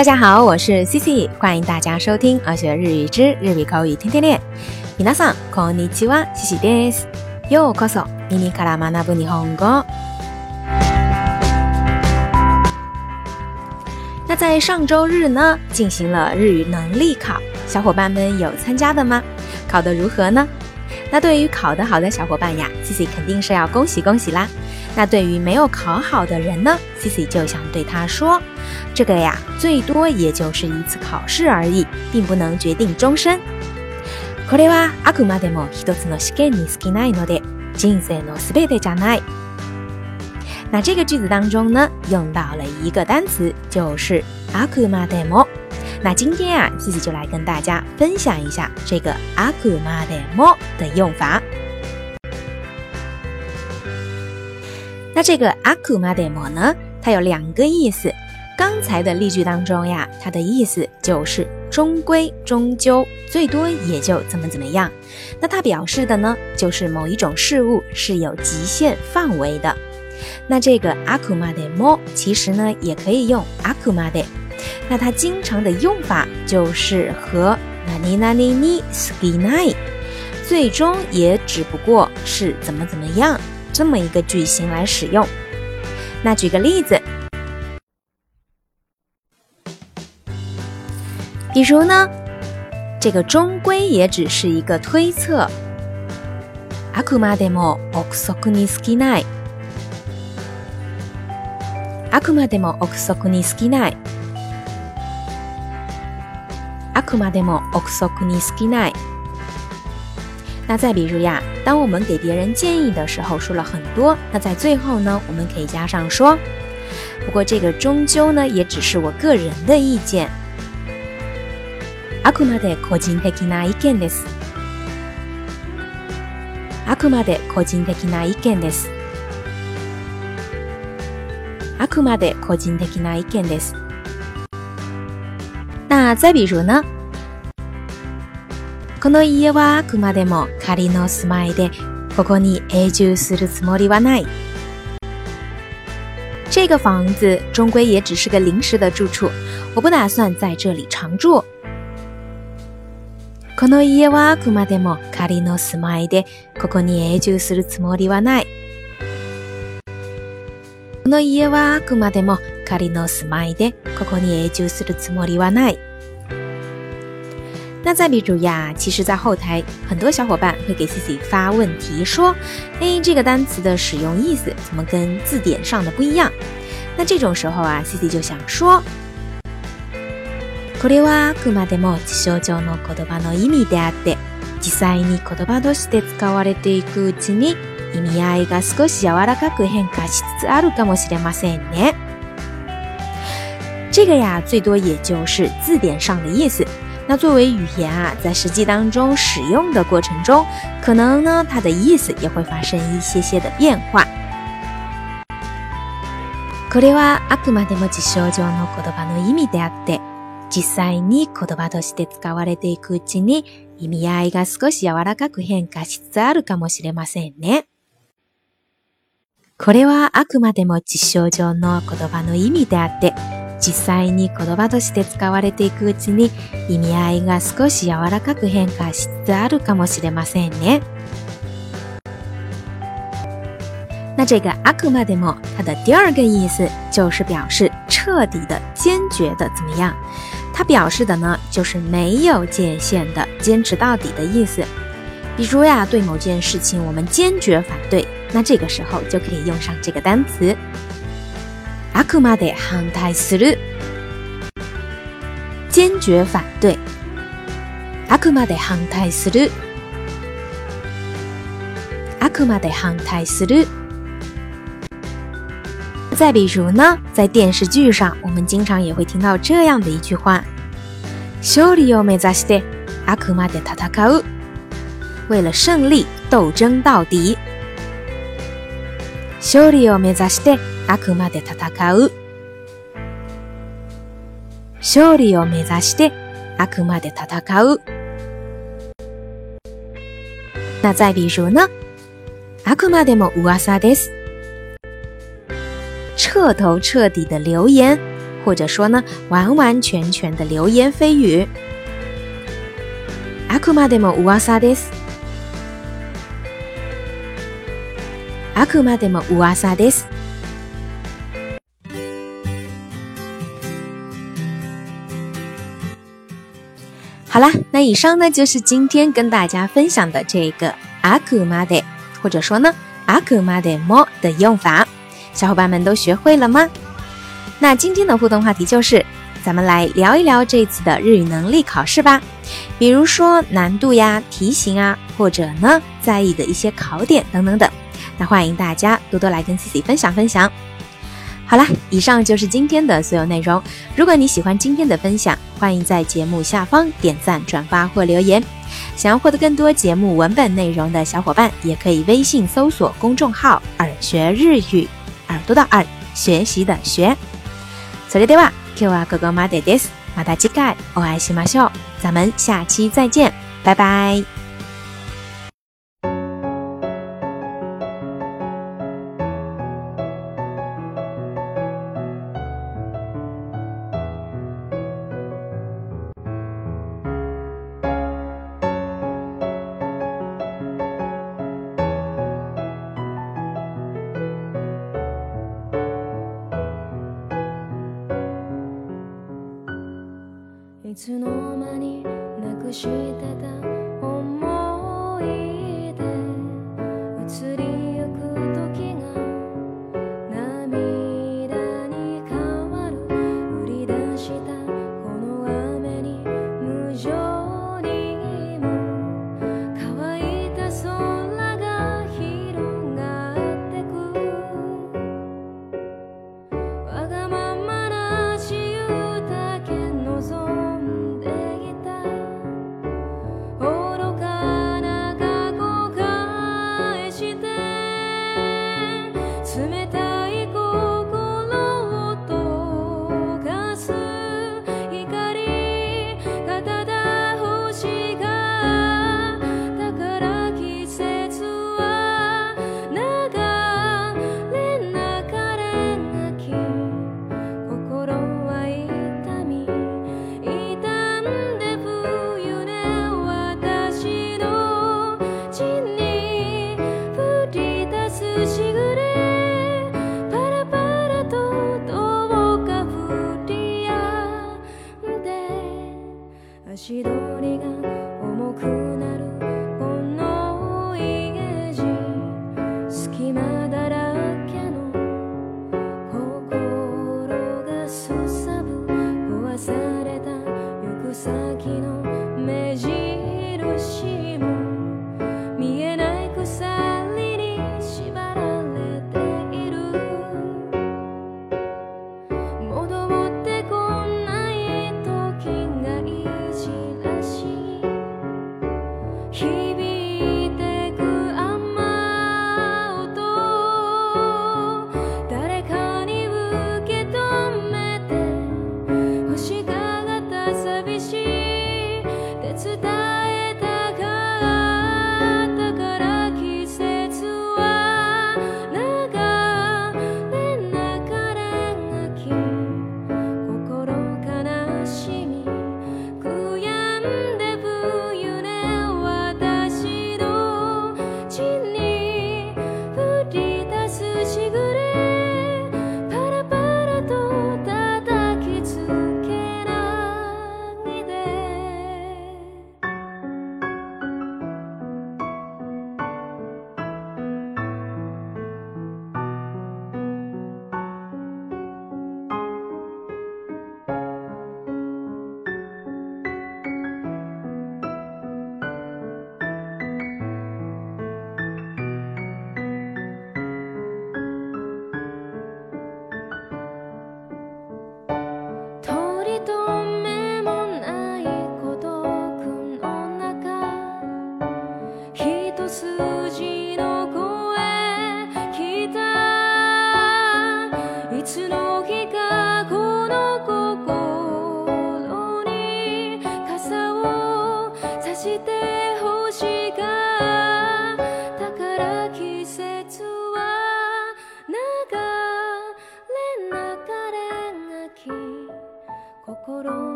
大家好，我是 C C，欢迎大家收听《学日语之日语口语天天练》。ピナんンコニチワキキです。よこそミミカラマナブニホンゴ。那在上周日呢，进行了日语能力考，小伙伴们有参加的吗？考得如何呢？那对于考得好的小伙伴呀，C C 肯定是要恭喜恭喜啦。那对于没有考好的人呢？Cici 就想对他说：“这个呀，最多也就是一次考试而已，并不能决定终身。”これはあくまでも一つの試験に過ぎないので、人生のすべてじゃない。那这个句子当中呢，用到了一个单词，就是あくまでも。那今天啊，自己就来跟大家分享一下这个あくまでも的用法。那这个 akumade mo 呢，它有两个意思。刚才的例句当中呀，它的意思就是终归、终究，最多也就怎么怎么样。那它表示的呢，就是某一种事物是有极限范围的。那这个 akumade mo 其实呢，也可以用 akumade。那它经常的用法就是和 naninani ni skinai，最终也只不过是怎么怎么样。这么一个句型来使用。那举个例子，比如呢，这个终归也只是一个推测。あくまでも憶測にすぎない。あくまでも憶測にすぎない。あくまでも憶測にすぎない。那再比如呀，当我们给别人建议的时候，说了很多，那在最后呢，我们可以加上说。不过这个终究呢，也只是我个人的意见。あくまで個人的な意見です。あくまで個人的な意見です。あくまで個人的な意見です。那再比如呢？この家はあくまでも仮の住まいで、ここに永住するつもりはない。这个房子终归也只是个临时的住处，我不打算在这里常住。この家はあくまでも仮の住まいで、ここに永住するつもりはない。この家はあくまでも仮の住まいで、ここに永住するつもりはない。那再比如呀，其实，在后台很多小伙伴会给 Cici 发问题，说 “a” 这个单词的使用意思怎么跟字典上的不一样？那这种时候啊，Cici 就想说：“这个呀，最多也就是字典上的意思。”那作为语言啊，在实际当中使用的过程中，可能呢它的意思也会发生一些些的变化。これはあくまでも実証上の言葉の意味であって、実際に言葉として使われていくうちに意味合いが少し柔らかく変化しつつあるかもしれませんね。これはあくまでも実証上の言葉の意味であって、実際に言葉として使われていくうちに意味合いが少し柔らかく変化しつあるかもしれませんね。那这个 accommodate 么，它的第二个意思就是表示彻底的、坚决的怎么样？它表示的呢，就是没有界限的坚持到底的意思。比如呀，对某件事情我们坚决反对，那这个时候就可以用上这个单词。阿库まで反泰する。坚决反对。阿库马德汉泰斯鲁，阿库马德汉泰斯鲁。再比如呢，在电视剧上，我们经常也会听到这样的一句话：“勝利を目指して、阿库まで戦う。”卡为了胜利斗争到底。”勝利を目指して。悪魔で戦う。勝利を目指して悪魔で戦う。那再比如呢？あくまでも噂です。彻头彻底的流言，或者说呢，完完全全的流言蜚语。あくまでも噂です。あくまでも噂です。好啦，那以上呢就是今天跟大家分享的这个 a k u m a d a 或者说呢 a k u m a d a mo 的用法，小伙伴们都学会了吗？那今天的互动话题就是，咱们来聊一聊这次的日语能力考试吧，比如说难度呀、题型啊，或者呢在意的一些考点等等等。那欢迎大家多多来跟 Cici 分享分享。好啦，以上就是今天的所有内容。如果你喜欢今天的分享，欢迎在节目下方点赞、转发或留言。想要获得更多节目文本内容的小伙伴，也可以微信搜索公众号“耳学日语”，耳朵的耳，学习的学。それでは、今日はごごまでです。また次回、お会いしましょう。咱们下期再见，拜拜。つの間になくしてた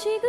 しぐ